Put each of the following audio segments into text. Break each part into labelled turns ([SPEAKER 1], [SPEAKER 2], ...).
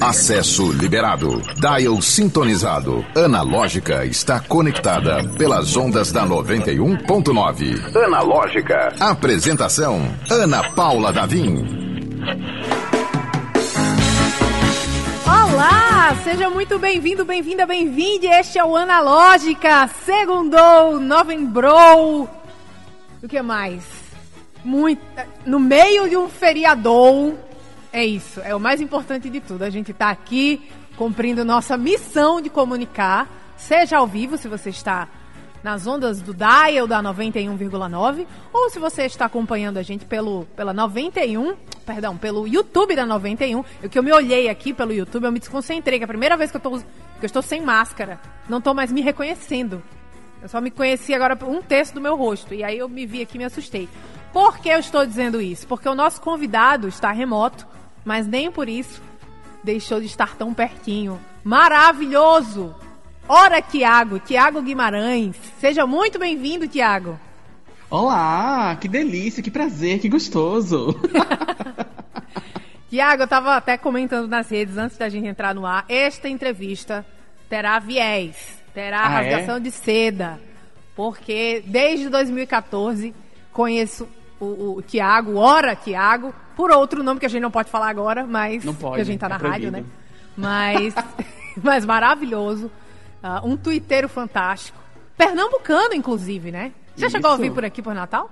[SPEAKER 1] Acesso liberado. Dial sintonizado. Analógica está conectada pelas ondas da 91.9. Analógica. Apresentação: Ana Paula Davim.
[SPEAKER 2] Olá, seja muito bem-vindo, bem-vinda, bem-vinde. Este é o Analógica. Segundou, novembrou. O que mais? Muito. No meio de um feriador é isso, é o mais importante de tudo. A gente está aqui cumprindo nossa missão de comunicar, seja ao vivo, se você está nas ondas do dial da 91,9, ou se você está acompanhando a gente pelo pela 91, perdão, pelo YouTube da 91. Eu que eu me olhei aqui pelo YouTube, eu me desconcentrei, que é a primeira vez que eu, tô, que eu estou sem máscara, não estou mais me reconhecendo. Eu só me conheci agora por um terço do meu rosto, e aí eu me vi aqui e me assustei. Por que eu estou dizendo isso? Porque o nosso convidado está remoto, mas nem por isso deixou de estar tão pertinho. Maravilhoso! Ora, Tiago, Tiago Guimarães. Seja muito bem-vindo, Tiago.
[SPEAKER 3] Olá, que delícia, que prazer, que gostoso.
[SPEAKER 2] Tiago, eu estava até comentando nas redes antes da gente entrar no ar. Esta entrevista terá viés, terá ah, é? rasgação é? de seda, porque desde 2014 conheço o, o Tiago, ora Tiago, por outro nome que a gente não pode falar agora, mas
[SPEAKER 3] não pode,
[SPEAKER 2] que a gente tá é na rádio, né? Mas, mas maravilhoso. Uh, um tuiteiro fantástico. Pernambucano, inclusive, né? Você Isso. chegou a vir por aqui por Natal?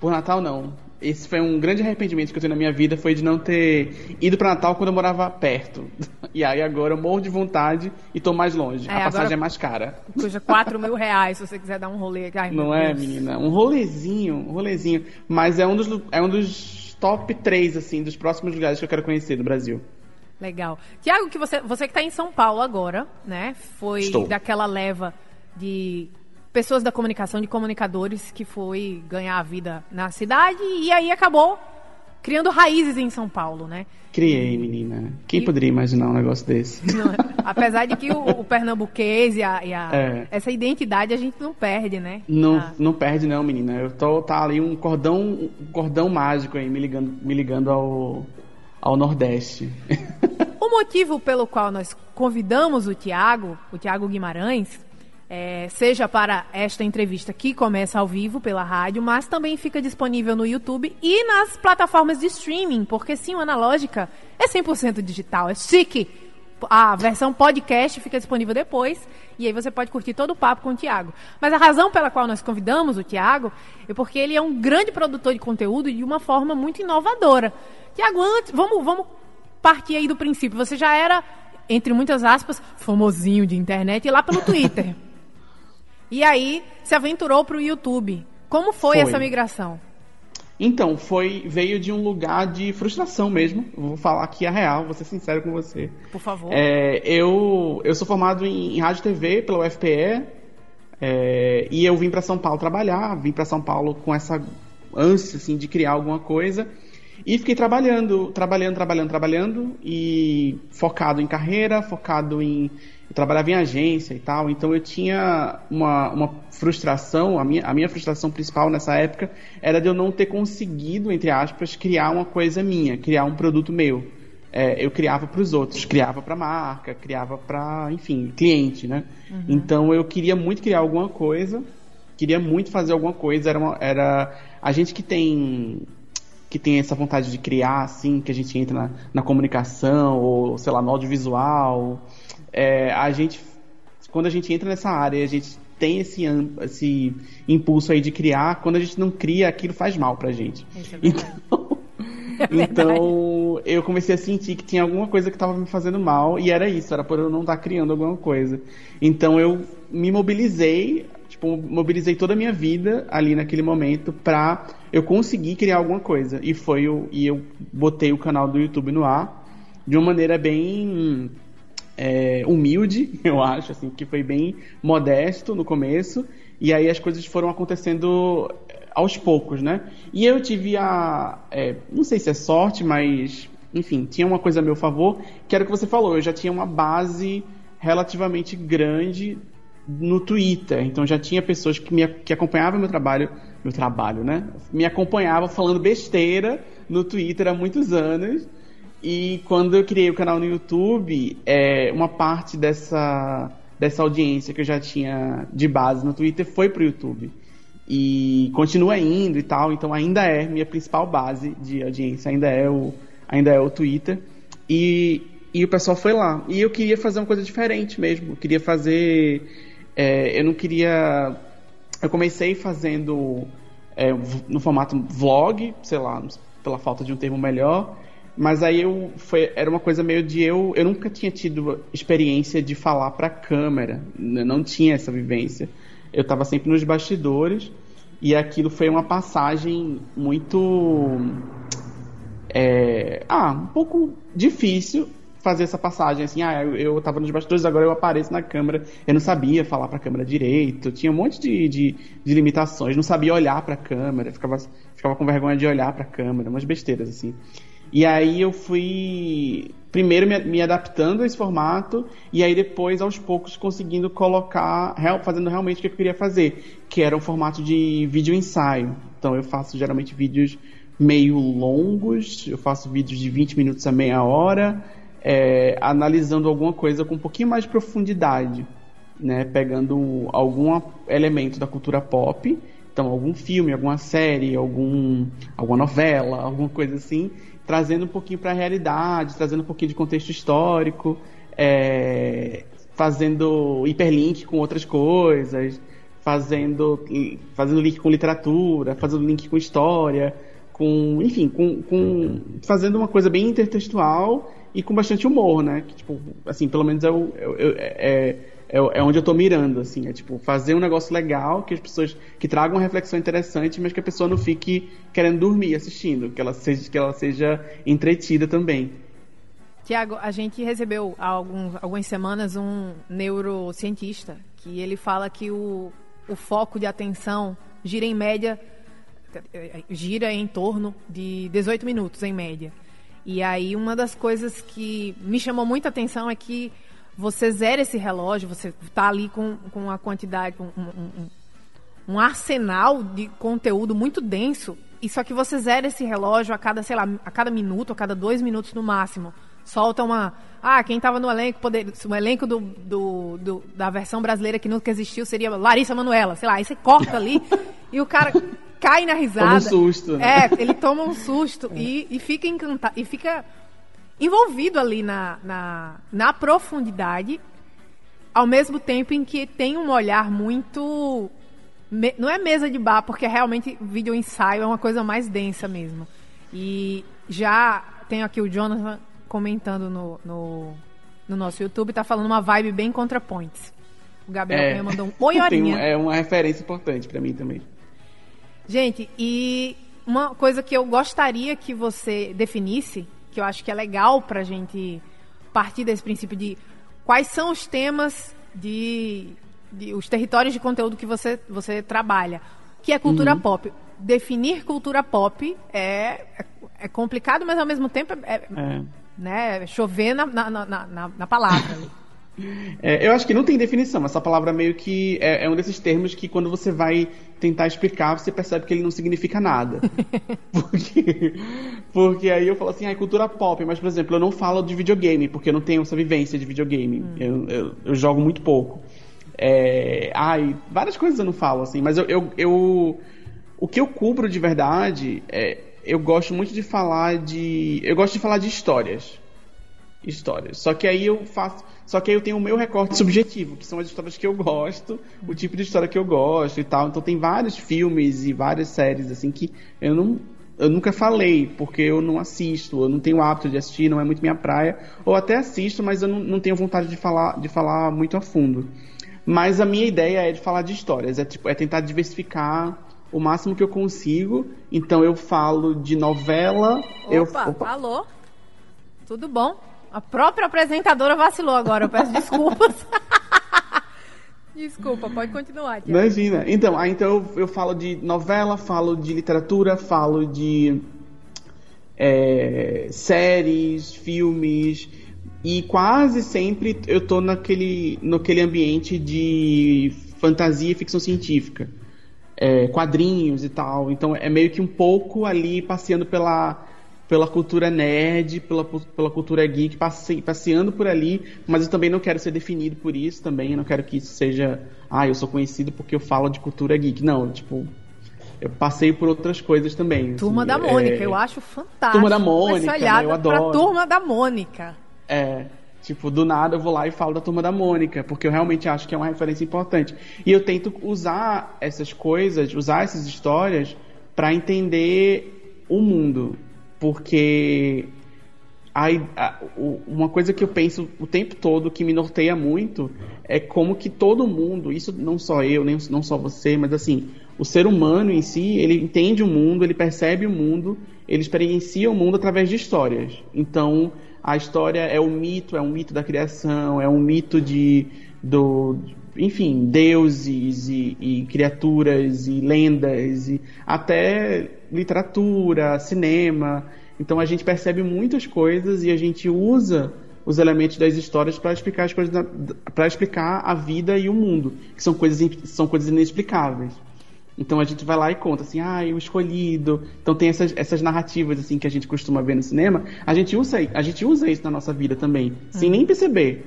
[SPEAKER 3] Por Natal, não. Esse foi um grande arrependimento que eu tenho na minha vida, foi de não ter ido para Natal quando eu morava perto. E aí agora eu morro de vontade e tô mais longe. É, a passagem é mais cara.
[SPEAKER 2] Custa 4 mil reais se você quiser dar um rolê. Ai,
[SPEAKER 3] não é, menina? Um rolezinho, um rolezinho. Mas é um dos, é um dos top 3, assim, dos próximos lugares que eu quero conhecer do Brasil.
[SPEAKER 2] Legal. Tiago, que você, você que está em São Paulo agora, né? Foi Estou. daquela leva de pessoas da comunicação, de comunicadores, que foi ganhar a vida na cidade e aí acabou criando raízes em São Paulo, né?
[SPEAKER 3] Criei, menina. Quem e... poderia imaginar um negócio desse?
[SPEAKER 2] Não, apesar de que o, o pernambuquês e, a, e a é. essa identidade a gente não perde, né?
[SPEAKER 3] Não,
[SPEAKER 2] ah.
[SPEAKER 3] não perde não, menina. Eu tô tá ali um cordão, um cordão mágico aí me ligando, me ligando ao ao Nordeste.
[SPEAKER 2] o motivo pelo qual nós convidamos o Tiago, o Tiago Guimarães, é, seja para esta entrevista que começa ao vivo pela rádio, mas também fica disponível no YouTube e nas plataformas de streaming, porque sim, o Analógica é 100% digital, é chique. A versão podcast fica disponível depois e aí você pode curtir todo o papo com o Tiago. Mas a razão pela qual nós convidamos o Tiago é porque ele é um grande produtor de conteúdo de uma forma muito inovadora. Tiago, antes, vamos, vamos partir aí do princípio. Você já era, entre muitas aspas, famosinho de internet e lá pelo Twitter. E aí se aventurou para o YouTube. Como foi, foi, essa migração?
[SPEAKER 3] Então, foi veio de um lugar de frustração mesmo. Vou falar aqui a real, vou ser sincero com você.
[SPEAKER 2] Por favor.
[SPEAKER 3] É, eu, eu sou formado em, em rádio e TV pela UFPE. É, e eu vim para São Paulo trabalhar, vim para São Paulo com essa ânsia assim, de criar alguma coisa. E fiquei trabalhando, trabalhando, trabalhando, trabalhando, e focado em carreira, focado em eu trabalhava em agência e tal, então eu tinha uma, uma frustração, a minha, a minha frustração principal nessa época era de eu não ter conseguido, entre aspas, criar uma coisa minha, criar um produto meu. É, eu criava para os outros, criava para marca, criava para, enfim, cliente, né? Uhum. Então eu queria muito criar alguma coisa, queria muito fazer alguma coisa, era, uma, era a gente que tem que tem essa vontade de criar, assim, que a gente entra na, na comunicação, ou sei lá, no audiovisual, é, a gente, quando a gente entra nessa área, a gente tem esse, esse impulso aí de criar, quando a gente não cria, aquilo faz mal pra gente.
[SPEAKER 2] É então,
[SPEAKER 3] é então eu comecei a sentir que tinha alguma coisa que estava me fazendo mal e era isso, era por eu não estar tá criando alguma coisa. Então eu me mobilizei, tipo, mobilizei toda a minha vida ali naquele momento pra eu conseguir criar alguma coisa. E foi o, e eu botei o canal do YouTube no ar de uma maneira bem é, humilde, eu acho, assim, que foi bem modesto no começo, e aí as coisas foram acontecendo é, aos poucos, né? E eu tive a. É, não sei se é sorte, mas. Enfim, tinha uma coisa a meu favor, que era o que você falou, eu já tinha uma base relativamente grande no Twitter, então já tinha pessoas que, me, que acompanhavam meu trabalho, meu trabalho, né? Me acompanhavam falando besteira no Twitter há muitos anos. E quando eu criei o canal no YouTube, é, uma parte dessa, dessa audiência que eu já tinha de base no Twitter foi pro YouTube. E continua indo e tal, então ainda é minha principal base de audiência, ainda é o, ainda é o Twitter. E, e o pessoal foi lá. E eu queria fazer uma coisa diferente mesmo. Eu queria fazer. É, eu não queria. Eu comecei fazendo é, no formato vlog, sei lá, pela falta de um termo melhor. Mas aí eu foi, era uma coisa meio de eu eu nunca tinha tido experiência de falar para câmera, não tinha essa vivência. Eu estava sempre nos bastidores e aquilo foi uma passagem muito é, ah, um pouco difícil fazer essa passagem assim, ah, eu, tava nos bastidores, agora eu apareço na câmera. Eu não sabia falar pra câmera direito, tinha um monte de, de, de limitações, não sabia olhar pra câmera, ficava, ficava com vergonha de olhar pra câmera, umas besteiras assim. E aí eu fui primeiro me, me, adaptando a esse formato e aí depois aos poucos conseguindo colocar, real, fazendo realmente o que eu queria fazer, que era um formato de vídeo ensaio. Então eu faço geralmente vídeos meio longos, eu faço vídeos de 20 minutos a meia hora, é, analisando alguma coisa com um pouquinho mais de profundidade, né, pegando algum elemento da cultura pop, então algum filme, alguma série, algum, alguma novela, alguma coisa assim, trazendo um pouquinho para a realidade, trazendo um pouquinho de contexto histórico, é, fazendo hiperlink com outras coisas, fazendo, fazendo link com literatura, fazendo link com história, com, enfim, com, com fazendo uma coisa bem intertextual e com bastante humor, né? Que, tipo, assim, pelo menos é, o, é, é, é, é onde eu tô mirando, assim. É, tipo, fazer um negócio legal, que as pessoas... Que tragam uma reflexão interessante, mas que a pessoa não fique querendo dormir assistindo. Que ela seja, que ela seja entretida também.
[SPEAKER 2] Tiago, a gente recebeu há alguns, algumas semanas um neurocientista que ele fala que o, o foco de atenção gira em média gira em torno de 18 minutos em média. E aí uma das coisas que me chamou muita atenção é que você zera esse relógio, você está ali com, com a quantidade, um, um, um, arsenal de conteúdo muito denso, e só que você zera esse relógio a cada, sei lá, a cada minuto, a cada dois minutos no máximo. Solta uma. Ah, quem estava no elenco, poder, o elenco do, do, do, da versão brasileira que nunca existiu seria Larissa Manuela, sei lá, aí você corta ali e o cara cai na risada. Toma um
[SPEAKER 3] susto, né?
[SPEAKER 2] É, ele toma um susto é. e, e fica encantado. E fica envolvido ali na, na, na profundidade, ao mesmo tempo em que tem um olhar muito. Me, não é mesa de bar, porque realmente vídeo ensaio é uma coisa mais densa mesmo. E já tenho aqui o Jonathan comentando no, no, no nosso YouTube, tá falando uma vibe bem ContraPoints. O Gabriel é, mandou um oi, horinha.
[SPEAKER 3] é uma referência importante para mim também.
[SPEAKER 2] Gente, e uma coisa que eu gostaria que você definisse, que eu acho que é legal para a gente partir desse princípio de quais são os temas de, de os territórios de conteúdo que você, você trabalha, que é cultura uhum. pop. Definir cultura pop é, é, complicado, mas ao mesmo tempo é, é, é. Né, chover na, na, na, na, na palavra.
[SPEAKER 3] É, eu acho que não tem definição. Essa palavra meio que é, é, um desses termos que quando você vai tentar explicar, você percebe que ele não significa nada. porque, porque aí eu falo assim, ah, cultura pop, mas por exemplo, eu não falo de videogame, porque eu não tenho essa vivência de videogame. Hum. Eu, eu, eu, jogo muito pouco. É, ai, várias coisas eu não falo, assim, mas eu, eu, eu o que eu cubro de verdade é eu gosto muito de falar de. Eu gosto de falar de histórias. Histórias. Só que aí eu faço só que aí eu tenho o meu recorte subjetivo, que são as histórias que eu gosto, o tipo de história que eu gosto e tal. Então tem vários filmes e várias séries assim que eu não eu nunca falei, porque eu não assisto, eu não tenho hábito de assistir, não é muito minha praia, ou até assisto, mas eu não, não tenho vontade de falar, de falar muito a fundo. Mas a minha ideia é de falar de histórias, é, tipo, é tentar diversificar o máximo que eu consigo. Então eu falo de novela.
[SPEAKER 2] Opa,
[SPEAKER 3] eu,
[SPEAKER 2] opa. alô? Tudo bom? A própria apresentadora vacilou agora, eu peço desculpas. Desculpa, pode continuar. Tiago.
[SPEAKER 3] Imagina. Então, aí, então eu, eu, falo de novela, falo de literatura, falo de é, séries, filmes e quase sempre eu tô naquele, naquele ambiente de fantasia e ficção científica, é, quadrinhos e tal. Então é meio que um pouco ali passeando pela pela cultura nerd, pela, pela cultura geek, passe, passeando por ali, mas eu também não quero ser definido por isso também, eu não quero que isso seja, ah, eu sou conhecido porque eu falo de cultura geek. Não, tipo, eu passei por outras coisas também.
[SPEAKER 2] Turma assim, da Mônica, é... eu acho fantástico.
[SPEAKER 3] Turma da Mônica, né, eu adoro.
[SPEAKER 2] Pra Turma da Mônica.
[SPEAKER 3] É, tipo, do nada eu vou lá e falo da Turma da Mônica, porque eu realmente acho que é uma referência importante. E eu tento usar essas coisas, usar essas histórias para entender o mundo porque a, a, uma coisa que eu penso o tempo todo que me norteia muito é como que todo mundo, isso não só eu, nem não só você, mas assim, o ser humano em si, ele entende o mundo, ele percebe o mundo, ele experiencia o mundo através de histórias. Então, a história é o mito, é um mito da criação, é um mito de do enfim, deuses e, e criaturas e lendas e até literatura, cinema. Então a gente percebe muitas coisas e a gente usa os elementos das histórias para explicar as coisas para explicar a vida e o mundo, que são coisas são coisas inexplicáveis. Então a gente vai lá e conta assim, ah, o escolhido. Então tem essas, essas narrativas assim que a gente costuma ver no cinema. A gente usa a gente usa isso na nossa vida também, sem uhum. nem perceber.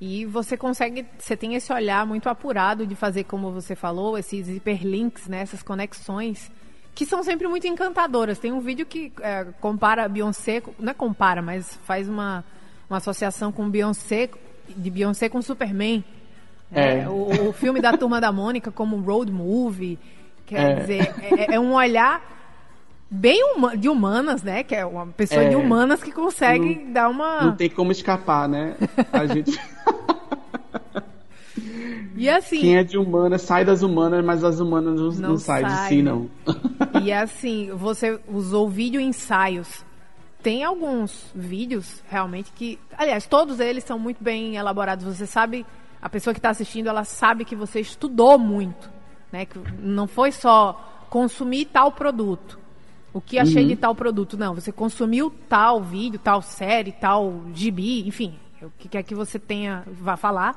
[SPEAKER 2] E você consegue, você tem esse olhar muito apurado de fazer, como você falou, esses hiperlinks, né, essas conexões que são sempre muito encantadoras. Tem um vídeo que é, compara Beyoncé, não é compara, mas faz uma, uma associação com Beyoncé, de Beyoncé com Superman. É. É, o, o, filme da Turma da Mônica como road movie. Quer é. dizer, é, é, um olhar bem uma, de humanas, né? Que é uma pessoa de é. humanas que consegue
[SPEAKER 3] não,
[SPEAKER 2] dar uma.
[SPEAKER 3] Não tem como escapar, né? A gente.
[SPEAKER 2] E assim.
[SPEAKER 3] Quem é de humanas sai das humanas, mas as humanas não, não, não sai, sai de si, não.
[SPEAKER 2] E assim, você usou vídeo ensaios. Tem alguns vídeos realmente que. Aliás, todos eles são muito bem elaborados. Você sabe, a pessoa que está assistindo, ela sabe que você estudou muito. Né? Que não foi só consumir tal produto. O que achei uhum. de tal produto. Não, você consumiu tal vídeo, tal série, tal gibi, enfim, o que quer que você tenha, vá falar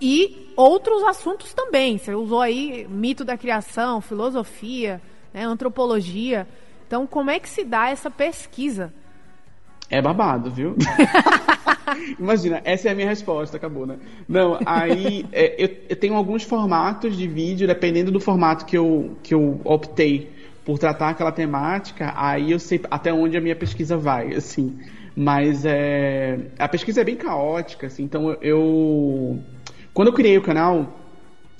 [SPEAKER 2] e outros assuntos também. Você usou aí mito da criação, filosofia, né, antropologia. Então, como é que se dá essa pesquisa?
[SPEAKER 3] É babado, viu? Imagina, essa é a minha resposta, acabou, né? Não, aí é, eu, eu, tenho alguns formatos de vídeo, dependendo do formato que eu, que eu optei por tratar aquela temática, aí eu sei até onde a minha pesquisa vai, assim. Mas é, a pesquisa é bem caótica, assim, então eu quando eu criei o canal,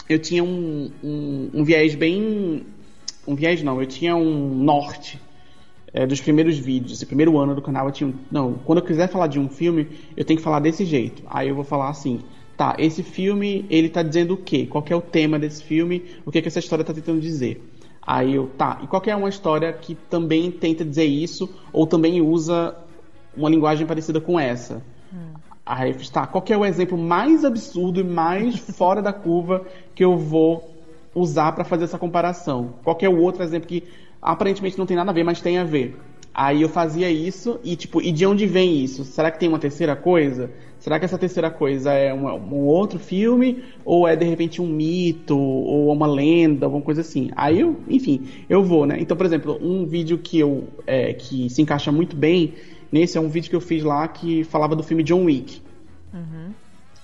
[SPEAKER 3] eu tinha um, um, um viés bem. Um viés não, eu tinha um norte é, dos primeiros vídeos. Esse primeiro ano do canal eu tinha. Não, quando eu quiser falar de um filme, eu tenho que falar desse jeito. Aí eu vou falar assim. Tá, esse filme, ele tá dizendo o quê? Qual é o tema desse filme? O que, que essa história tá tentando dizer? Aí eu, tá, e qual é uma história que também tenta dizer isso, ou também usa uma linguagem parecida com essa? Hum. Aí está, qual é o exemplo mais absurdo e mais fora da curva que eu vou usar para fazer essa comparação? Qual é o outro exemplo que aparentemente não tem nada a ver, mas tem a ver? Aí eu fazia isso e tipo, e de onde vem isso? Será que tem uma terceira coisa? Será que essa terceira coisa é um, um outro filme ou é de repente um mito ou uma lenda, alguma coisa assim? Aí eu, enfim, eu vou, né? Então, por exemplo, um vídeo que eu é, que se encaixa muito bem Nesse é um vídeo que eu fiz lá que falava do filme John Wick. Uhum.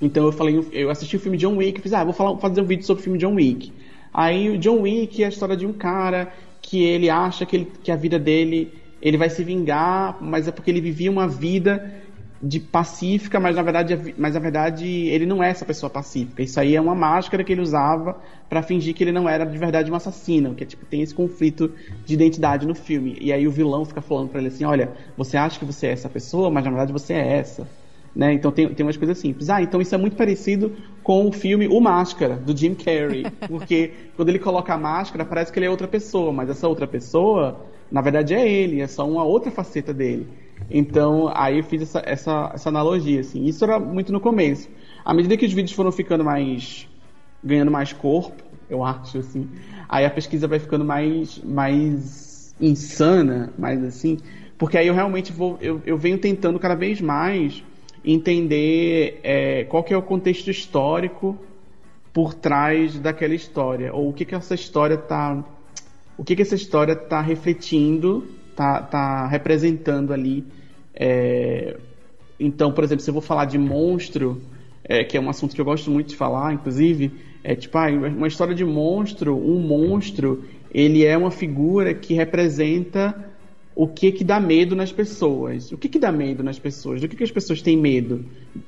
[SPEAKER 3] Então eu falei, eu assisti o filme John Wick e fiz, ah, vou falar, fazer um vídeo sobre o filme John Wick. Aí o John Wick é a história de um cara que ele acha que, ele, que a vida dele ele vai se vingar, mas é porque ele vivia uma vida de pacífica, mas na verdade, mas na verdade ele não é essa pessoa pacífica. Isso aí é uma máscara que ele usava para fingir que ele não era de verdade um assassino, que é, tipo tem esse conflito de identidade no filme. E aí o vilão fica falando para ele assim, olha, você acha que você é essa pessoa, mas na verdade você é essa. Né? Então tem, tem umas coisas simples. Ah, então isso é muito parecido com o filme O Máscara, do Jim Carrey. Porque quando ele coloca a máscara, parece que ele é outra pessoa, mas essa outra pessoa, na verdade, é ele, é só uma outra faceta dele. Então, aí eu fiz essa, essa, essa analogia, assim. Isso era muito no começo. À medida que os vídeos foram ficando mais... ganhando mais corpo, eu acho, assim, aí a pesquisa vai ficando mais, mais insana, mais assim, porque aí eu realmente vou... eu, eu venho tentando cada vez mais entender é, qual que é o contexto histórico por trás daquela história, ou o que que essa história está o que que essa história está refletindo tá, tá representando ali. É... Então, por exemplo, se eu vou falar de monstro, é, que é um assunto que eu gosto muito de falar, inclusive, é tipo, ah, uma história de monstro, um monstro, ele é uma figura que representa o que que dá medo nas pessoas. O que que dá medo nas pessoas? Do que, que as pessoas têm medo,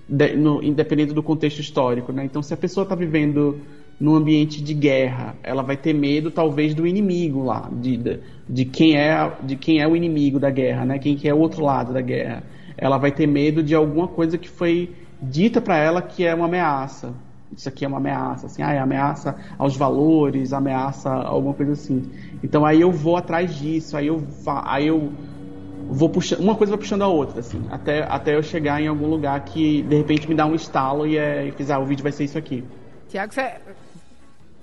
[SPEAKER 3] de, no, independente do contexto histórico, né? Então, se a pessoa está vivendo num ambiente de guerra, ela vai ter medo talvez do inimigo lá, de, de, de, quem é de quem é o inimigo da guerra, né? Quem que é o outro lado da guerra. Ela vai ter medo de alguma coisa que foi dita para ela que é uma ameaça. Isso aqui é uma ameaça, assim, ah, é ameaça aos valores, ameaça alguma coisa assim. Então aí eu vou atrás disso, aí eu, aí eu vou puxando, uma coisa vai puxando a outra, assim, até, até eu chegar em algum lugar que de repente me dá um estalo e, é, e fiz, ah, o vídeo vai ser isso aqui.
[SPEAKER 2] Tiago, você,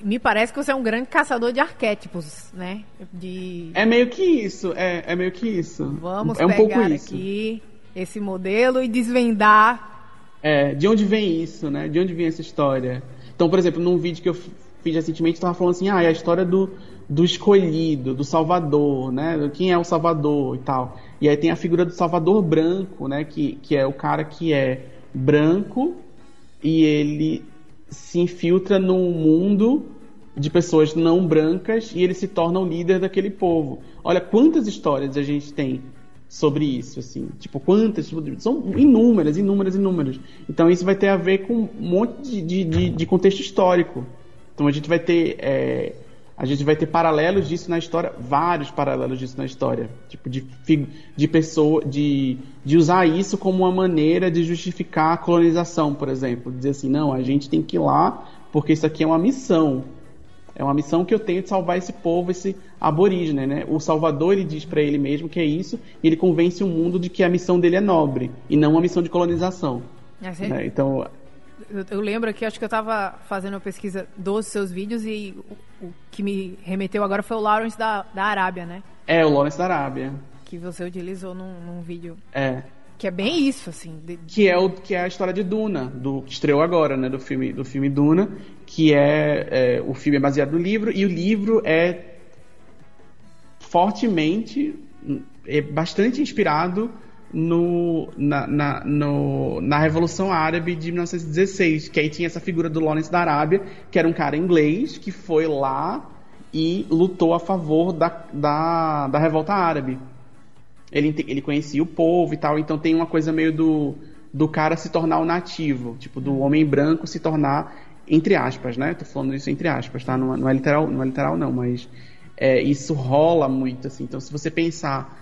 [SPEAKER 2] me parece que você é um grande caçador de arquétipos, né? De...
[SPEAKER 3] É meio que isso, é, é meio que isso.
[SPEAKER 2] Vamos
[SPEAKER 3] é um
[SPEAKER 2] pegar pouco isso. aqui esse modelo e desvendar.
[SPEAKER 3] É, de onde vem isso, né? De onde vem essa história? Então, por exemplo, num vídeo que eu fiz recentemente, estava falando assim, ah, é a história do, do escolhido, do Salvador, né? Quem é o Salvador e tal. E aí tem a figura do Salvador branco, né? Que, que é o cara que é branco e ele se infiltra num mundo de pessoas não brancas e ele se torna o líder daquele povo. Olha quantas histórias a gente tem sobre isso, assim, tipo quantas são inúmeras, inúmeras, inúmeras. Então isso vai ter a ver com um monte de, de, de contexto histórico. Então a gente vai ter é, a gente vai ter paralelos disso na história, vários paralelos disso na história, tipo de de pessoa, de, de usar isso como uma maneira de justificar a colonização, por exemplo, dizer assim, não, a gente tem que ir lá porque isso aqui é uma missão. É uma missão que eu tenho de salvar esse povo, esse aborígene, né? O Salvador ele diz para ele mesmo que é isso, e ele convence o mundo de que a missão dele é nobre e não uma missão de colonização.
[SPEAKER 2] É, né? Então eu, eu, lembro que acho que eu estava fazendo uma pesquisa dos seus vídeos e o, que me remeteu agora foi o Lawrence da, da Arábia, né?
[SPEAKER 3] É, o Lawrence da Arábia.
[SPEAKER 2] Que você utilizou num, num vídeo.
[SPEAKER 3] É.
[SPEAKER 2] Que é bem isso, assim.
[SPEAKER 3] De... Que é o que é a história de Duna, do que estreou agora, né? Do filme, do filme Duna, que é, é o filme é baseado no livro e o livro é fortemente, é bastante inspirado no, na, na, no, na Revolução Árabe de 1916, que aí tinha essa figura do Lawrence da Arábia, que era um cara inglês que foi lá e lutou a favor da, da, da revolta árabe. Ele, ele conhecia o povo e tal, então tem uma coisa meio do, do cara se tornar o nativo, tipo, do homem branco se tornar, entre aspas, né? Tô falando isso entre aspas, tá? Não, não é literal, não é literal não, mas é, isso rola muito, assim. Então, se você pensar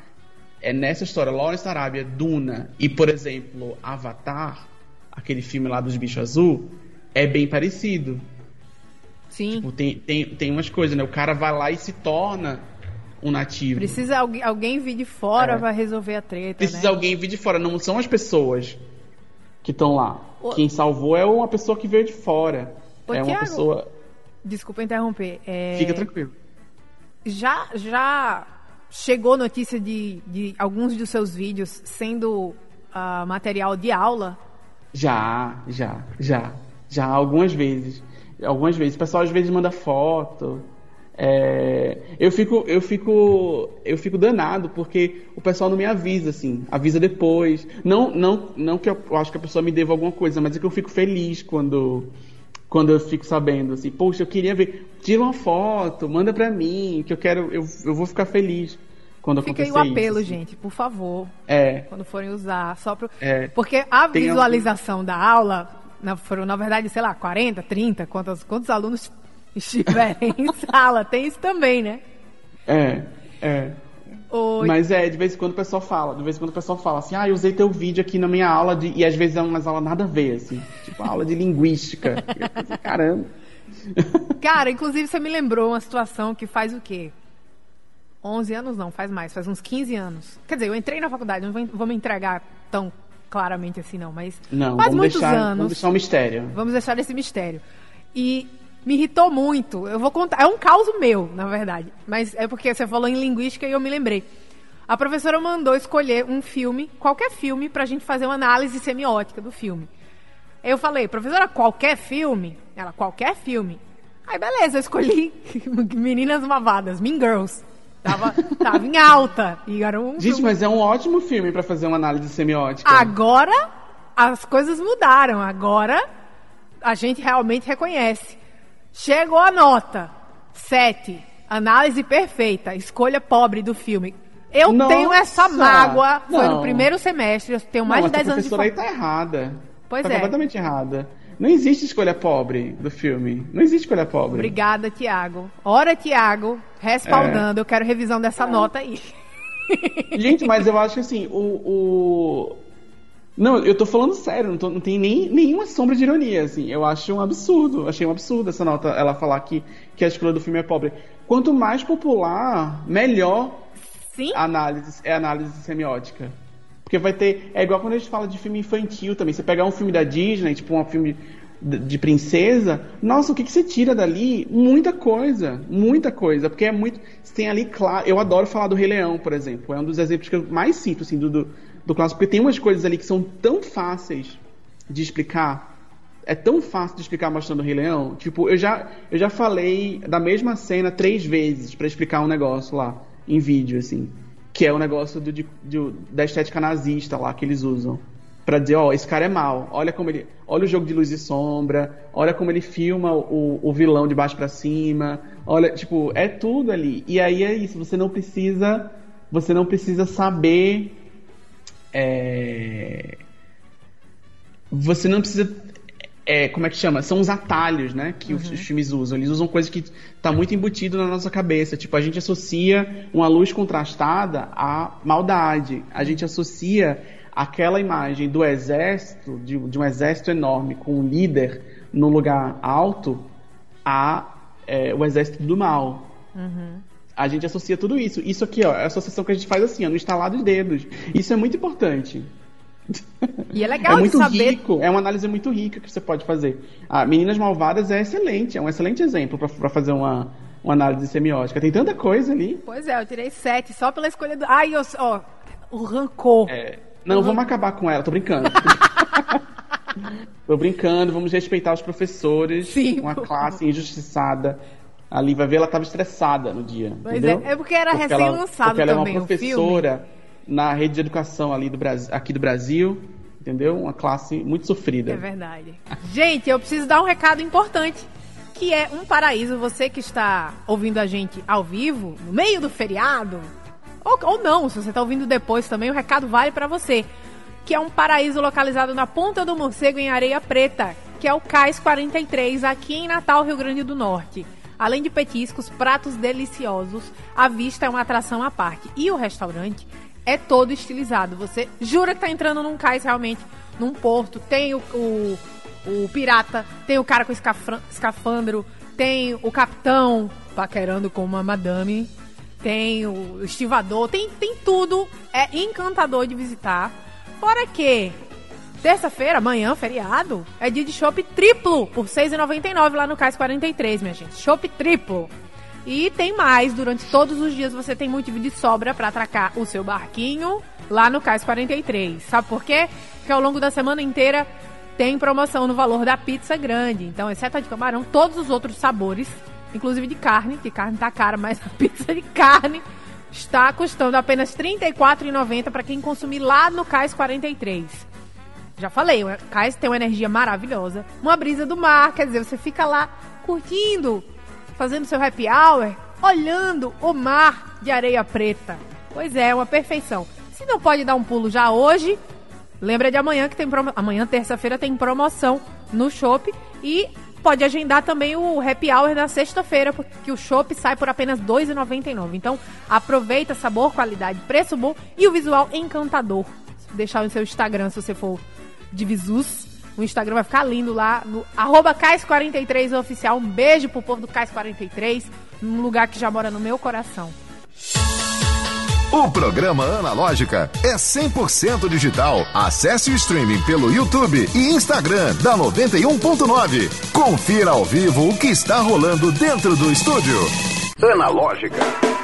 [SPEAKER 3] é nessa história, Lawrence da Arábia, Duna e, por exemplo, Avatar, aquele filme lá dos bichos azul, é bem parecido.
[SPEAKER 2] Sim.
[SPEAKER 3] Tipo, tem, tem, tem umas coisas, né? O cara vai lá e se torna um nativo.
[SPEAKER 2] Precisa alguém, alguém vir de fora é. para resolver a treta.
[SPEAKER 3] Precisa
[SPEAKER 2] né?
[SPEAKER 3] alguém vir de fora, não são as pessoas que estão lá. O... Quem salvou é uma pessoa que veio de fora. Ô, é uma Thiago, pessoa.
[SPEAKER 2] Desculpa interromper. É...
[SPEAKER 3] Fica tranquilo.
[SPEAKER 2] Já, já chegou notícia de, de alguns dos seus vídeos sendo uh, material de aula?
[SPEAKER 3] Já, já, já. Já, algumas vezes. Algumas vezes. O pessoal às vezes manda foto. É, eu fico eu fico eu fico danado porque o pessoal não me avisa assim avisa depois não não não que eu, eu acho que a pessoa me deva alguma coisa mas é que eu fico feliz quando quando eu fico sabendo assim, poxa, eu queria ver, tira uma foto, manda pra mim, que eu quero, eu, eu vou ficar feliz quando Fica acontecer
[SPEAKER 2] aí o apelo,
[SPEAKER 3] isso,
[SPEAKER 2] assim. gente, por favor.
[SPEAKER 3] É.
[SPEAKER 2] Quando forem usar, só pro...
[SPEAKER 3] É.
[SPEAKER 2] Porque a Tem visualização algum... da aula, na, foram, na verdade, sei lá, 40, 30, quantos, quantos alunos estiverem em sala, tem isso também, né?
[SPEAKER 3] É, é. Oi. Mas é, de vez em quando o pessoal fala, de vez em quando o pessoal fala assim, ah, eu usei teu vídeo aqui na minha aula de. E às vezes é umas aulas nada a ver, assim. Tipo, aula de linguística. Caramba.
[SPEAKER 2] Cara, inclusive você me lembrou uma situação que faz o quê? 11 anos não, faz mais, faz uns 15 anos. Quer dizer, eu entrei na faculdade, não vou, me entregar tão claramente assim não, mas
[SPEAKER 3] não,
[SPEAKER 2] faz
[SPEAKER 3] vamos
[SPEAKER 2] muitos
[SPEAKER 3] deixar,
[SPEAKER 2] anos.
[SPEAKER 3] Vamos deixar um mistério.
[SPEAKER 2] Vamos deixar esse mistério. E me irritou muito. Eu vou contar. É um caos meu, na verdade. Mas é porque você falou em linguística e eu me lembrei. A professora mandou escolher um filme, qualquer filme, pra gente fazer uma análise semiótica do filme. Eu falei, professora, qualquer filme? Ela, qualquer filme. Aí beleza, eu escolhi Meninas Mavadas, Mean Girls. Tava, tava em alta. E era um
[SPEAKER 3] Gente,
[SPEAKER 2] filme-
[SPEAKER 3] mas é um ótimo filme pra fazer uma análise semiótica.
[SPEAKER 2] Agora as coisas mudaram. Agora a gente realmente reconhece. Chegou a nota 7. Análise perfeita. Escolha pobre do filme. Eu
[SPEAKER 3] Nossa!
[SPEAKER 2] tenho essa mágoa. Foi no
[SPEAKER 3] Não.
[SPEAKER 2] primeiro semestre. Eu tenho
[SPEAKER 3] Não,
[SPEAKER 2] mais de
[SPEAKER 3] essa
[SPEAKER 2] 10 anos de
[SPEAKER 3] professora aí tá errada.
[SPEAKER 2] Pois
[SPEAKER 3] tá
[SPEAKER 2] é.
[SPEAKER 3] completamente errada. Não existe escolha pobre do filme. Não existe escolha pobre.
[SPEAKER 2] Obrigada, Tiago. Ora, Tiago, respaldando.
[SPEAKER 3] É.
[SPEAKER 2] Eu quero revisão dessa nota aí.
[SPEAKER 3] Gente, mas eu acho que assim, o. o... Não, eu tô falando sério, não, tô- não tem nem, nenhuma sombra de ironia, assim. Eu acho um absurdo, achei um absurdo essa nota, ela falar que, que a escolha do filme é pobre. Quanto mais popular, melhor
[SPEAKER 2] Sim?
[SPEAKER 3] a análise, é a análise semiótica. Porque vai ter. É igual quando a gente fala de filme infantil também. Você pegar um filme da Disney, tipo um filme de, de princesa, nossa, o que, que você tira dali? Muita coisa. Muita coisa. Porque é muito. Você tem ali, claro. Eu adoro falar do Rei Leão, por exemplo. É um dos exemplos que eu mais cito, assim, do, do, do clássico. Porque tem umas coisas ali que são tão fáceis de explicar. É tão fácil de explicar mostrando o Rei Leão. Tipo, eu já, eu já falei da mesma cena três vezes pra explicar um negócio lá, em vídeo, assim. Que é o negócio do, de- de- da estética nazista lá que eles usam. Pra dizer, ó, esse cara é mau. Olha como ele. Olha o jogo de luz e sombra. Olha como ele filma o, o vilão de baixo pra cima. Olha, tipo, é tudo ali. E aí é isso, você não precisa. Você não precisa saber. É, você não precisa. É, como é que chama? São os atalhos, né? Que os, os filmes usam. Eles usam coisas que tá muito embutido na nossa cabeça. Tipo, a gente associa uma luz contrastada à maldade. A gente associa aquela imagem do exército, de, de um exército enorme com um líder no lugar alto, a é, o exército do mal. A gente associa tudo isso. Isso aqui, ó, é a associação que a gente faz assim, ó, no instalar dos dedos. Isso é muito importante.
[SPEAKER 2] E é legal
[SPEAKER 3] é muito
[SPEAKER 2] saber.
[SPEAKER 3] rico, é uma análise muito rica que você pode fazer. A Meninas Malvadas é excelente, é um excelente exemplo para fazer uma, uma análise semiótica. Tem tanta coisa ali.
[SPEAKER 2] Pois é, eu tirei 7 só pela escolha do. Ai, eu, ó, o rancor.
[SPEAKER 3] É, não, vamos acabar com ela, tô brincando. tô brincando, vamos respeitar os professores.
[SPEAKER 2] Sim.
[SPEAKER 3] Uma classe injustiçada. Ali vai ver, ela estava estressada no dia.
[SPEAKER 2] Pois
[SPEAKER 3] entendeu?
[SPEAKER 2] é, é porque era recém-lançado
[SPEAKER 3] Porque ela é
[SPEAKER 2] também
[SPEAKER 3] uma professora na rede de educação ali do Brasil, aqui do Brasil. Entendeu? Uma classe muito sofrida.
[SPEAKER 2] É verdade. Gente, eu preciso dar um recado importante. Que é um paraíso, você que está ouvindo a gente ao vivo, no meio do feriado, ou, ou não, se você está ouvindo depois também, o recado vale para você. Que é um paraíso localizado na Ponta do Morcego, em Areia Preta, que é o Cais 43, aqui em Natal, Rio Grande do Norte. Além de petiscos, pratos deliciosos, a vista é uma atração à parte. E o restaurante é todo estilizado. Você jura que tá entrando num cais realmente, num porto. Tem o, o, o pirata, tem o cara com escafandro, tem o capitão paquerando com uma madame, tem o estivador, tem, tem tudo. É encantador de visitar. Fora que Terça-feira, amanhã, feriado, é dia de chopp triplo por R$ 6,99 lá no Cais 43, minha gente. Chopp triplo. E tem mais, durante todos os dias você tem motivo de sobra para atracar o seu barquinho lá no Cais 43. Sabe por quê? Porque ao longo da semana inteira tem promoção no valor da pizza grande. Então, exceto a de camarão, todos os outros sabores, inclusive de carne, que carne tá cara, mas a pizza de carne está custando apenas R$ 34,90 para quem consumir lá no Cais 43. Já falei, o cais tem uma energia maravilhosa. Uma brisa do mar, quer dizer, você fica lá curtindo, fazendo seu happy hour, olhando o mar de areia preta. Pois é, uma perfeição. Se não pode dar um pulo já hoje, lembra de amanhã que tem promo... amanhã terça-feira tem promoção no Shop e pode agendar também o happy hour na sexta-feira, porque o Shop sai por apenas R$ 2,99. Então, aproveita sabor, qualidade, preço bom e o visual encantador. Deixar no seu Instagram se você for de Visus. O Instagram vai ficar lindo lá no arroba Cais43 oficial. Um beijo pro povo do Cais43, num lugar que já mora no meu coração.
[SPEAKER 1] O programa Analógica é 100% digital. Acesse o streaming pelo YouTube e Instagram da 91.9. Confira ao vivo o que está rolando dentro do estúdio. Analógica.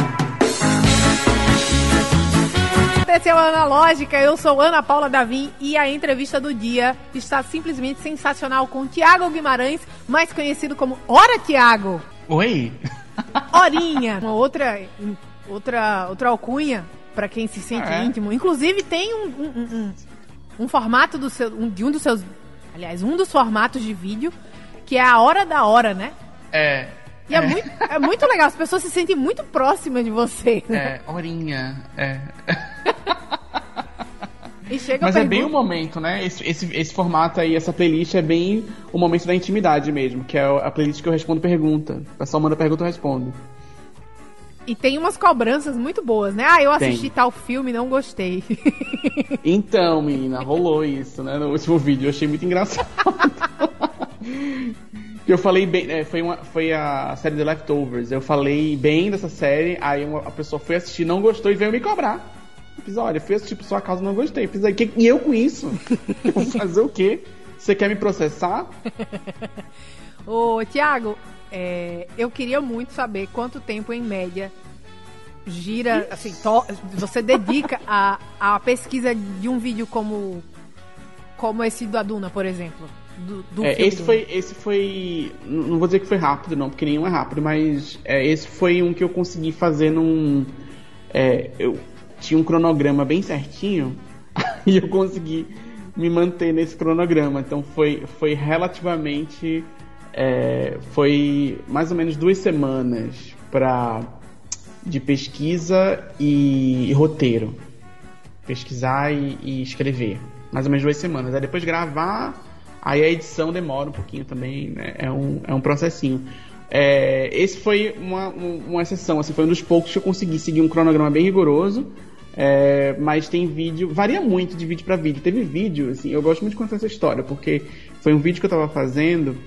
[SPEAKER 2] Aconteceu a Analógica, eu sou Ana Paula Davim e a entrevista do dia está simplesmente sensacional com Tiago Guimarães, mais conhecido como Ora Tiago.
[SPEAKER 3] Oi?
[SPEAKER 2] Orinha, uma outra outra, outra alcunha para quem se sente
[SPEAKER 3] É.
[SPEAKER 2] íntimo. Inclusive tem um, um, um- um- formato do seu, um- de um dos seus, aliás, um dos formatos de vídeo que é a hora da hora, né?
[SPEAKER 3] É.
[SPEAKER 2] E é, muito, é muito legal, as pessoas se sentem muito próximas de você. né?
[SPEAKER 3] É, horinha. É.
[SPEAKER 2] E chega
[SPEAKER 3] Mas é bem o momento, né? Esse, esse, esse formato aí, essa playlist é bem o momento da intimidade mesmo, que é a playlist que eu respondo pergunta. O pessoal manda pergunta eu respondo.
[SPEAKER 2] E tem umas cobranças muito boas, né? Ah, eu assisti
[SPEAKER 3] Tem.
[SPEAKER 2] tal filme e não gostei.
[SPEAKER 3] Então, menina, rolou isso, né? No último vídeo, eu achei muito engraçado. Que eu falei bem, é, foi, uma, foi a série The Leftovers. Eu falei bem dessa série, aí uma- a pessoa foi assistir, não gostou e veio me cobrar. Fiz, olha, assistir por sua causa não gostei. Fiz aí, que, e eu com isso? Eu vou fazer o quê? Você quer me processar?
[SPEAKER 2] Ô, Tiago, é, eu queria muito saber quanto tempo, em média, gira, assim, to- você dedica a, a pesquisa de um vídeo como, como esse do Aduna, por exemplo. Do, do
[SPEAKER 3] É, esse foi, esse foi. Não vou dizer que foi rápido, não, porque nenhum é rápido, mas é, esse foi um que eu consegui fazer num. é, eu tinha um cronograma bem certinho e eu consegui me manter nesse cronograma. Então foi, foi relativamente. é, foi mais ou menos duas semanas pra, de pesquisa e, e roteiro. Pesquisar e, e escrever. Mais ou menos duas semanas. Aí depois gravar, aí a edição demora um pouquinho também, né? É um, é um processinho. É, esse foi uma, um- uma exceção, assim, foi um dos poucos que eu consegui seguir um cronograma bem rigoroso. É, mas tem vídeo, varia muito de vídeo pra vídeo. Teve vídeo, assim, eu gosto muito de contar essa história, porque foi um vídeo que eu tava fazendo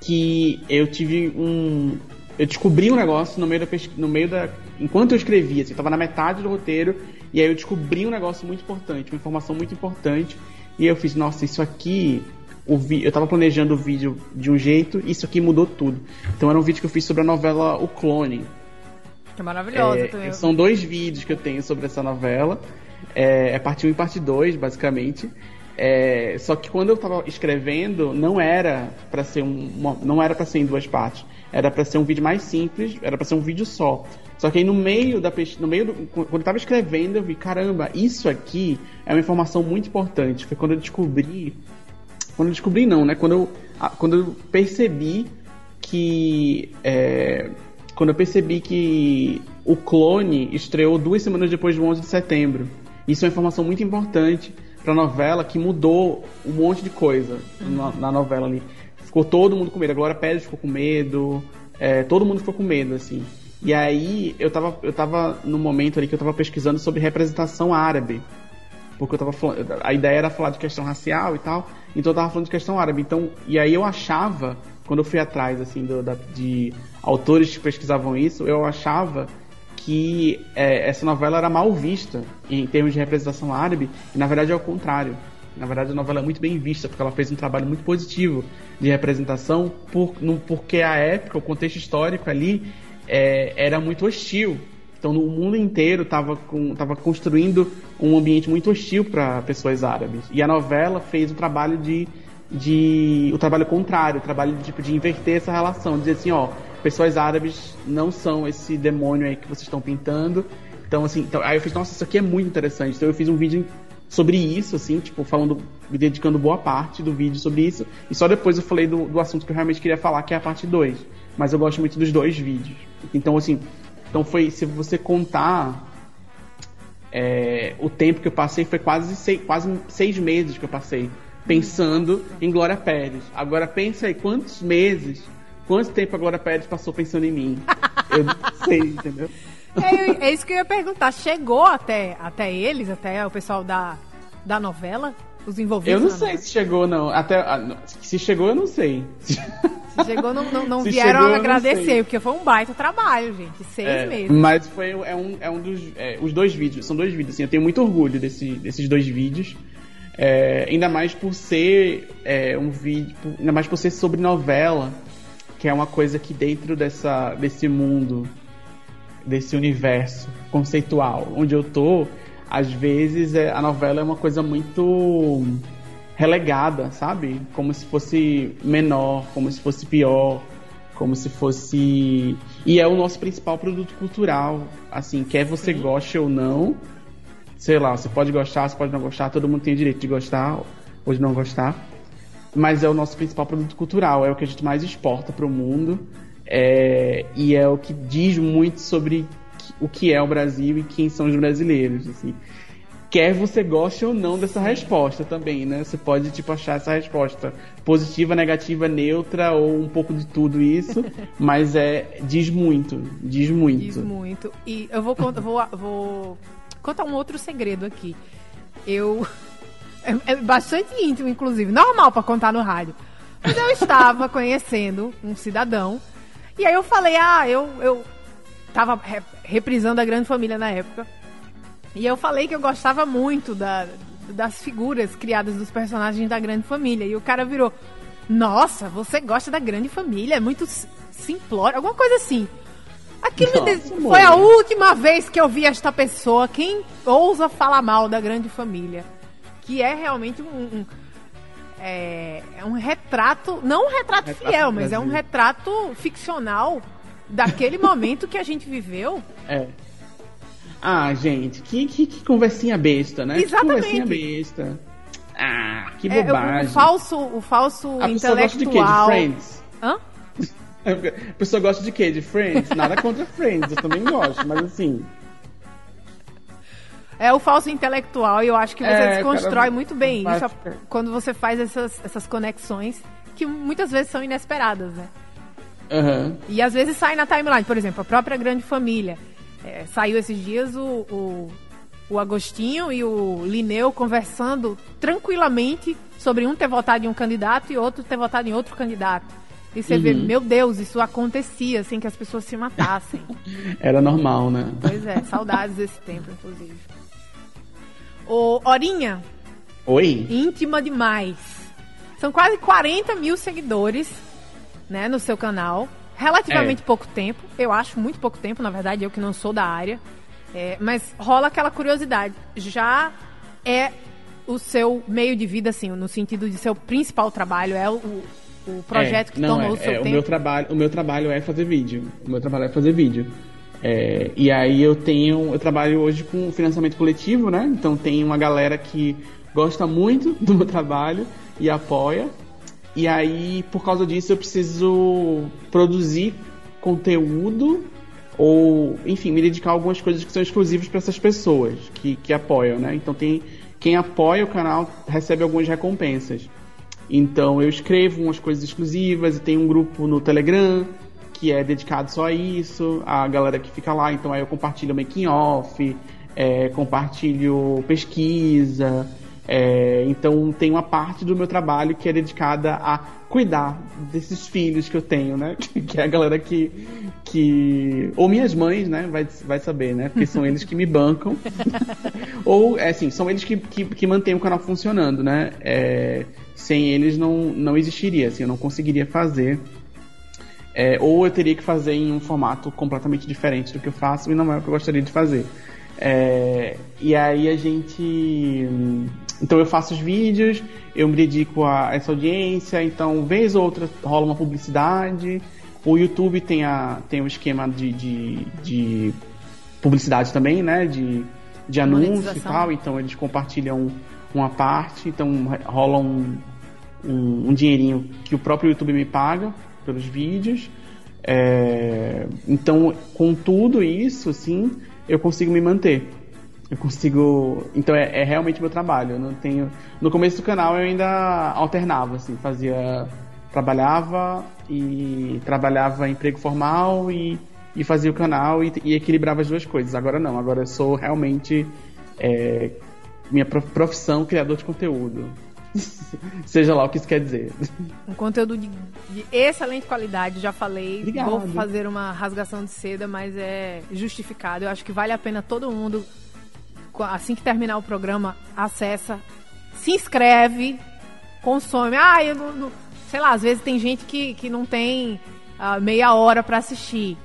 [SPEAKER 3] que eu tive um. Eu descobri um negócio no meio da no meio da. Enquanto eu escrevia, assim, eu tava na metade do roteiro, e aí eu descobri um negócio muito importante, uma informação muito importante, e eu fiz, nossa, isso aqui. Eu tava planejando o vídeo de um jeito, isso aqui mudou tudo. Então era um vídeo que eu fiz sobre a novela O Clone.
[SPEAKER 2] Que é maravilhosa também.
[SPEAKER 3] são dois vídeos que eu tenho sobre essa novela. É, é parte 1 e parte 2, basicamente. É, só que quando eu tava escrevendo, não era para ser um, uma- não era para ser em duas partes. Era para ser um vídeo mais simples, era para ser um vídeo só. Só que aí no meio da no meio do, quando eu tava escrevendo, eu vi, caramba, isso aqui é uma informação muito importante. Foi quando eu descobri quando eu descobri não, né? Quando eu, quando eu percebi que é, quando eu percebi que o clone estreou duas semanas depois do 11 de setembro. Isso é uma informação muito importante para a novela que mudou um monte de coisa na, na novela ali. Ficou todo mundo com medo. A Glória Pérez ficou com medo. é, todo mundo ficou com medo, assim. E aí eu tava, eu tava no momento ali que eu tava pesquisando sobre representação árabe porque eu tava falando, a ideia era falar de questão racial e tal, então eu tava falando de questão árabe. Então, e aí eu achava, quando eu fui atrás assim do- da- de autores que pesquisavam isso, eu achava que é, essa novela era mal vista em termos de representação árabe, e na verdade é o contrário. Na verdade, a novela é muito bem vista, porque ela fez um trabalho muito positivo de representação, por, no- porque a época, o contexto histórico ali é, era muito hostil. Então, no mundo inteiro estava tava construindo um ambiente muito hostil para pessoas árabes. E a novela fez o trabalho de, de o trabalho contrário, o trabalho de, tipo, de inverter essa relação, dizer assim, ó, pessoas árabes não são esse demônio aí que vocês estão pintando. Então, assim, então, aí eu fiz, nossa, isso aqui é muito interessante. Então eu fiz um vídeo sobre isso, assim, tipo, falando, me dedicando boa parte do vídeo sobre isso. E só depois eu falei do, do assunto que eu realmente queria falar, que é a parte 2. Mas eu gosto muito dos dois vídeos. Então, assim, então foi, se você contar é, o tempo que eu passei, foi quase seis, quase seis meses que eu passei pensando em Glória Pérez. Agora pensa aí, quantos meses, quanto tempo a Glória Pérez passou pensando em mim? Eu não sei, entendeu?
[SPEAKER 2] É, é isso que eu ia perguntar. Chegou até, até eles, até o pessoal da, da novela? Os envolvidos?
[SPEAKER 3] Eu não sei
[SPEAKER 2] novela?
[SPEAKER 3] se chegou, não. Até, ah, se chegou, eu não sei.
[SPEAKER 2] Se chegou, não, não, não vieram
[SPEAKER 3] chegou,
[SPEAKER 2] agradecer, porque foi um baita trabalho, gente. Seis
[SPEAKER 3] É,
[SPEAKER 2] meses.
[SPEAKER 3] Mas foi é um, é um dos. é, os dois vídeos, são dois vídeos, assim, eu tenho muito orgulho desse, desses dois vídeos. É, ainda mais por ser é, um vídeo. Ainda mais por ser sobre novela, que é uma coisa que dentro dessa, desse mundo, desse universo conceitual onde eu tô, às vezes é, a novela é uma coisa muito relegada, sabe? Como se fosse menor, como se fosse pior, como se fosse e é o nosso principal produto cultural, assim, quer você Sim. goste ou não, sei lá, você pode gostar, você pode não gostar, todo mundo tem direito de gostar ou de não gostar, mas é o nosso principal produto cultural, é o que a gente mais exporta para o mundo, é, e é o que diz muito sobre o que é o Brasil e quem são os brasileiros, assim quer você goste ou não dessa resposta também, né? Você pode, tipo, achar essa resposta positiva, negativa, neutra ou um pouco de tudo isso, mas é diz muito, diz muito.
[SPEAKER 2] Diz muito. E eu vou, vou, vou contar um outro segredo aqui. Eu... É, é bastante íntimo, inclusive. Normal para contar no rádio. Mas eu estava conhecendo um cidadão e aí eu falei, ah, eu, eu tava reprisando a Grande Família na época. E eu falei que eu gostava muito da, das figuras criadas dos personagens da Grande Família. E o cara virou: Nossa, você gosta da Grande Família? É muito simplório, alguma coisa assim. Aquilo Nossa, me... foi a última vez que eu vi esta pessoa. Quem ousa falar mal da Grande Família? Que é realmente um, um é, é, um retrato, não um retrato, retrato fiel, mas é um retrato ficcional daquele momento que a gente viveu.
[SPEAKER 3] É. Ah, gente, que, que, que conversinha besta, né?
[SPEAKER 2] Exatamente.
[SPEAKER 3] Que conversinha besta. Ah, que bobagem.
[SPEAKER 2] É, o falso, o falso a intelectual. Gosta de quê? De
[SPEAKER 3] Friends?
[SPEAKER 2] Hã?
[SPEAKER 3] A pessoa gosta de quê? De Friends? Nada contra Friends, eu também gosto, mas assim.
[SPEAKER 2] É o falso intelectual e eu acho que você é, desconstrói cara, muito bem isso quando você faz essas, essas conexões que muitas vezes são inesperadas, né?
[SPEAKER 3] Uhum.
[SPEAKER 2] E às vezes sai na timeline, por exemplo, a própria Grande Família. É, saiu esses dias o, o, o, Agostinho e o Lineu conversando tranquilamente sobre um ter votado em um candidato e outro ter votado em outro candidato. E você uhum. vê, meu Deus, isso acontecia sem que as pessoas se matassem.
[SPEAKER 3] Era normal, né?
[SPEAKER 2] Pois é, saudades desse tempo, inclusive. Ô, Orinha.
[SPEAKER 3] Oi.
[SPEAKER 2] Íntima demais. São quase 40 mil seguidores, né, no seu canal relativamente é. pouco tempo. Eu acho muito pouco tempo, na verdade, eu que não sou da área. É, mas rola aquela curiosidade. Já é o seu meio de vida, assim, no sentido de seu principal trabalho, é o, o projeto é, que não, toma
[SPEAKER 3] é,
[SPEAKER 2] o seu
[SPEAKER 3] é,
[SPEAKER 2] tempo?
[SPEAKER 3] O meu, trabalho, o meu trabalho é fazer vídeo. O meu trabalho é fazer vídeo. É, e aí eu tenho. Eu trabalho hoje com financiamento coletivo, né? Então tem uma galera que gosta muito do meu trabalho e apoia. E aí, por causa disso, eu preciso produzir conteúdo ou, enfim, me dedicar a algumas coisas que são exclusivas para essas pessoas que, que apoiam, né? Então tem quem apoia o canal recebe algumas recompensas. Então eu escrevo umas coisas exclusivas e tem um grupo no Telegram que é dedicado só a isso, a galera que fica lá, então aí eu compartilho making off, é, compartilho pesquisa, é, então tem uma parte do meu trabalho que é dedicada a cuidar desses filhos que eu tenho, né? Que é a galera que. que ou minhas mães, né? Vai, vai saber, né? Porque são eles que me bancam. ou, é assim, são eles que, que, que mantêm o canal funcionando, né? É, sem eles não, não existiria, assim, eu não conseguiria fazer. É, ou eu teria que fazer em um formato completamente diferente do que eu faço e não é o que eu gostaria de fazer. É, e aí a gente então eu faço os vídeos, eu me dedico a essa audiência, então vez ou outra rola uma publicidade. O YouTube tem, a, tem um esquema de, de, de publicidade também, né? De, de anúncio e tal, então eles compartilham uma parte, então rola um, um, um dinheirinho que o próprio YouTube me paga pelos vídeos. É, então, com tudo isso, assim, eu consigo me manter. Eu consigo. Então é, é, realmente meu trabalho. Eu não tenho. No começo do canal eu ainda alternava, assim, fazia. Trabalhava e trabalhava em emprego formal e, e fazia o canal e, e equilibrava as duas coisas. Agora não, agora eu sou realmente é, minha profissão criador de conteúdo. Seja lá o que isso quer dizer.
[SPEAKER 2] Um conteúdo de, de excelente qualidade, já falei. Obrigado. Vou fazer uma rasgação de seda, mas é justificado. Eu acho que vale a pena todo mundo assim que terminar o programa, acessa, se inscreve, consome. Ah, eu não, não sei lá, às vezes tem gente que, que não tem uh, meia hora para assistir,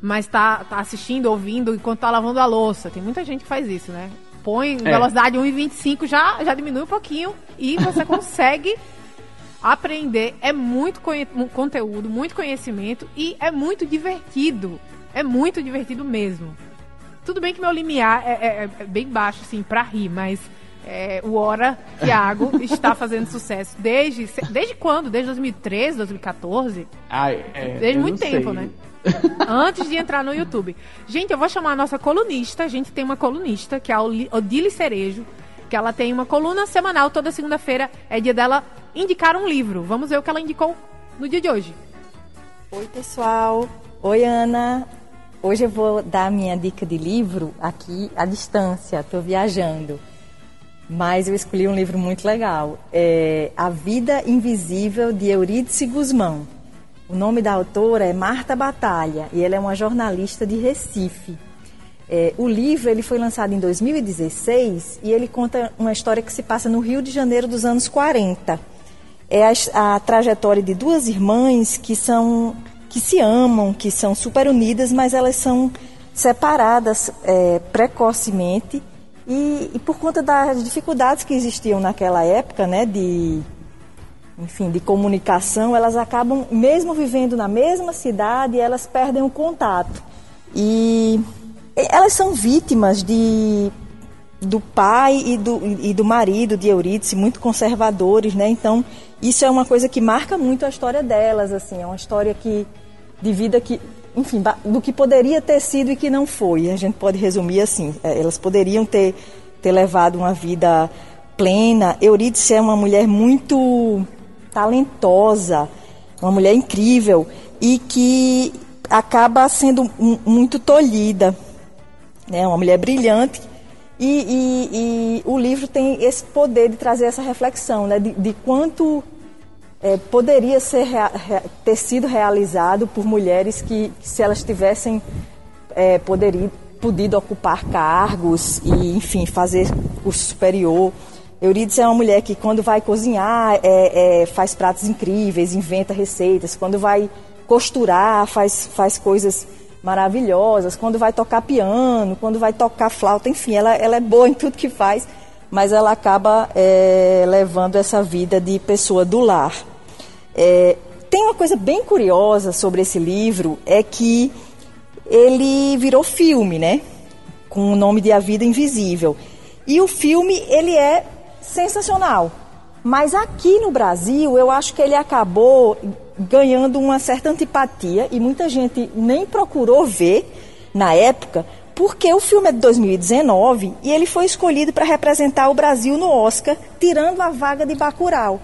[SPEAKER 2] mas tá, tá assistindo, ouvindo enquanto tá lavando a louça. Tem muita gente que faz isso, né? Põe é. velocidade 1,25 já, já diminui um pouquinho e você consegue aprender. É muito conteúdo, muito conhecimento e é muito divertido. É muito divertido mesmo. Tudo bem que meu limiar é, é, é bem baixo, assim, pra rir, mas é, o Hora Thiago está fazendo sucesso desde. Desde quando? Desde 2013, 2014?
[SPEAKER 3] Ai,
[SPEAKER 2] desde muito tempo, sei. né? Antes de entrar no YouTube. Gente, eu vou chamar a nossa colunista. A gente tem uma colunista, que é a Odile Cerejo, que ela tem uma coluna semanal toda segunda-feira. É dia dela indicar um livro. Vamos ver o que ela indicou no dia de hoje.
[SPEAKER 4] Oi, pessoal. Oi, Ana. Hoje eu vou dar a minha dica de livro aqui à distância. Estou viajando. Mas eu escolhi um livro muito legal. É A Vida Invisível de Eurídice Guzmão. O nome da autora é Marta Batalha e ela é uma jornalista de Recife. É, o livro ele foi lançado em 2016 e ele conta uma história que se passa no Rio de Janeiro dos anos 40. É a, a trajetória de duas irmãs que são que se amam, que são super unidas, mas elas são separadas é, precocemente e, e, por conta das dificuldades que existiam naquela época, né, de enfim, de comunicação, elas acabam, mesmo vivendo na mesma cidade, elas perdem o contato. E elas são vítimas de do pai e do, e do marido de Eurídice, muito conservadores, né? Então, isso é uma coisa que marca muito a história delas, assim, é uma história que de vida que, enfim, do que poderia ter sido e que não foi. A gente pode resumir assim, é, elas poderiam ter ter levado uma vida plena. Eurídice é uma mulher muito talentosa, uma mulher incrível e que acaba sendo muito tolhida. Né? Uma mulher brilhante. E, e, e, o livro tem esse poder de trazer essa reflexão né? de, de quanto é, poderia ser, ter sido realizado por mulheres que, se elas tivessem é, poderia, podido ocupar cargos e, enfim, fazer curso superior. Eurídice é uma mulher que quando vai cozinhar é, é, faz pratos incríveis, inventa receitas. Quando vai costurar faz, faz coisas maravilhosas. Quando vai tocar piano, quando vai tocar flauta, enfim, ela, ela é boa em tudo que faz, mas ela acaba é, levando essa vida de pessoa do lar. É, tem uma coisa bem curiosa sobre esse livro, é que ele virou filme, né? Com o nome de A Vida Invisível. E o filme, ele é sensacional. Mas aqui no Brasil, eu acho que ele acabou ganhando uma certa antipatia e muita gente nem procurou ver na época, porque o filme é de 2019 e ele foi escolhido para representar o Brasil no Oscar, tirando a vaga de Bacurau.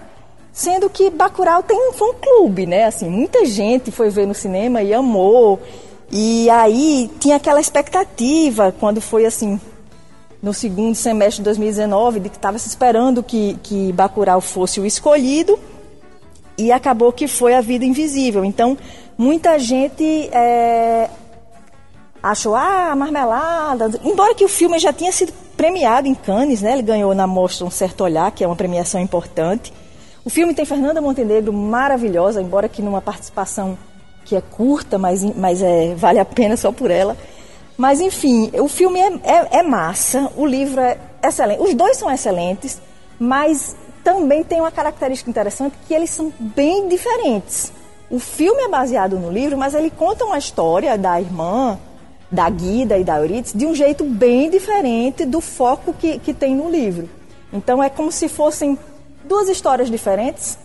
[SPEAKER 4] Sendo que Bacurau tem um fã-clube, né? Assim, muita gente foi ver no cinema e amou. E aí tinha aquela expectativa quando foi assim no segundo semestre de 2019, de que estava se esperando que, que Bacurau fosse o escolhido, e acabou que foi a vida invisível. Então, muita gente é, achou, ah, marmelada. Embora que o filme já tinha sido premiado em Cannes, né? Ele ganhou na mostra Um Certo Olhar, que é uma premiação importante. O filme tem Fernanda Montenegro maravilhosa, embora que numa participação que é curta, mas, mas é, vale a pena só por ela. Mas, enfim, o filme é, é, é massa, o livro é excelente. Os dois são excelentes, mas também tem uma característica interessante que eles são bem diferentes. O filme é baseado no livro, mas ele conta uma história da irmã, da Guida e da Eurídice de um jeito bem diferente do foco que, que tem no livro. Então é como se fossem duas histórias diferentes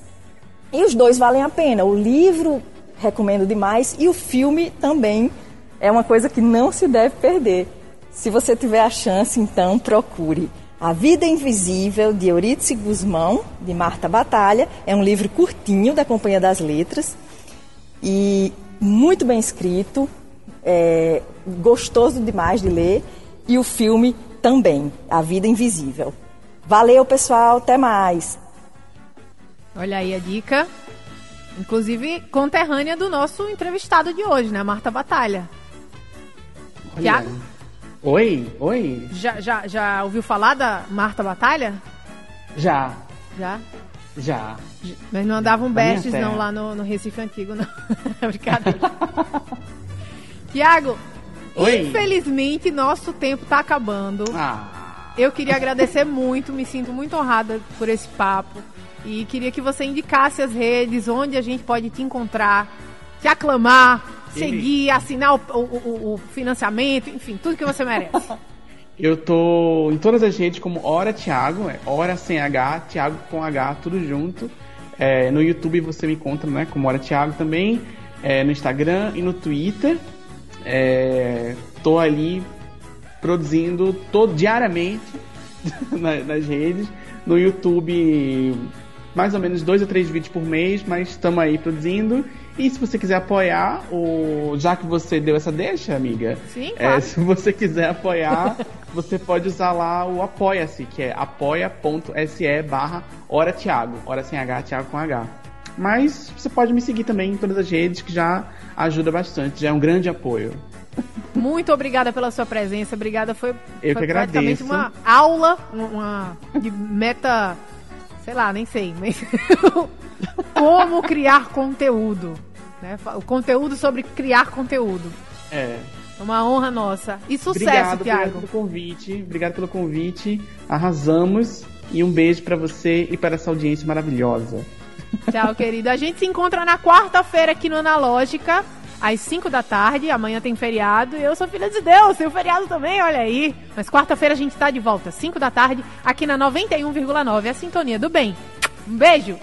[SPEAKER 4] e os dois valem a pena. O livro recomendo demais e o filme também é uma coisa que não se deve perder. Se você tiver a chance, então procure. A Vida Invisível, de Eurídice Guzmão, de Marta Batalha. É um livro curtinho da Companhia das Letras e muito bem escrito, é, gostoso demais de ler. E o filme também, A Vida Invisível. Valeu, pessoal, até mais.
[SPEAKER 2] Olha aí a dica. Inclusive, conterrânea do nosso entrevistado de hoje, né? Marta Batalha.
[SPEAKER 3] Tiago? Oi, oi.
[SPEAKER 2] Já, já, já ouviu falar da Marta Batalha?
[SPEAKER 3] Já.
[SPEAKER 2] Já?
[SPEAKER 3] Já.
[SPEAKER 2] Mas não andavam bestes não lá no, no Recife Antigo, não. Brincadeira. Tiago, infelizmente nosso tempo está acabando.
[SPEAKER 3] Ah.
[SPEAKER 2] Eu queria agradecer muito, me sinto muito honrada por esse papo. E queria que você indicasse as redes onde a gente pode te encontrar, te aclamar, seguir, assinar o, o, o financiamento, enfim, tudo que você merece.
[SPEAKER 3] Eu tô em todas as redes como Hora Thiago, é Hora sem H, Thiago com H, tudo junto. É, no YouTube você me encontra, né, como Hora Thiago também, é, no Instagram e no Twitter. É, tô ali produzindo todo, diariamente nas, nas redes. No YouTube, mais ou menos dois ou três vídeos por mês, mas estamos aí produzindo. E se você quiser apoiar, o... já que você deu essa deixa, amiga,
[SPEAKER 2] Sim,
[SPEAKER 3] é,
[SPEAKER 2] claro.
[SPEAKER 3] se você quiser apoiar, você pode usar lá o Apoia-se, que é apoia.se barra Hora Thiago. Hora sem H, Thiago com H. Mas você pode me seguir também em todas as redes, que já ajuda bastante, já é um grande apoio.
[SPEAKER 2] Muito obrigada pela sua presença. Obrigada, foi,
[SPEAKER 3] Eu
[SPEAKER 2] foi praticamente
[SPEAKER 3] agradeço.
[SPEAKER 2] uma aula, uma de meta, sei lá, nem sei, mas como criar conteúdo. Né? O conteúdo sobre criar conteúdo.
[SPEAKER 3] É.
[SPEAKER 2] É uma honra nossa. E sucesso,
[SPEAKER 3] obrigado, obrigado
[SPEAKER 2] Thiago.
[SPEAKER 3] pelo convite. Obrigado pelo convite. Arrasamos. E um beijo pra você e para essa audiência maravilhosa.
[SPEAKER 2] Tchau, querido. A gente se encontra na quarta-feira aqui no Analógica, às 5 da tarde. Amanhã tem feriado. E eu sou filha de Deus, tem o feriado também, olha aí. Mas quarta-feira a gente tá de volta, 5 da tarde, aqui na 91,9, a Sintonia do Bem. Um beijo!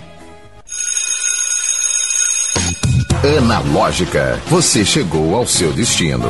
[SPEAKER 1] Analógica, você chegou ao seu destino.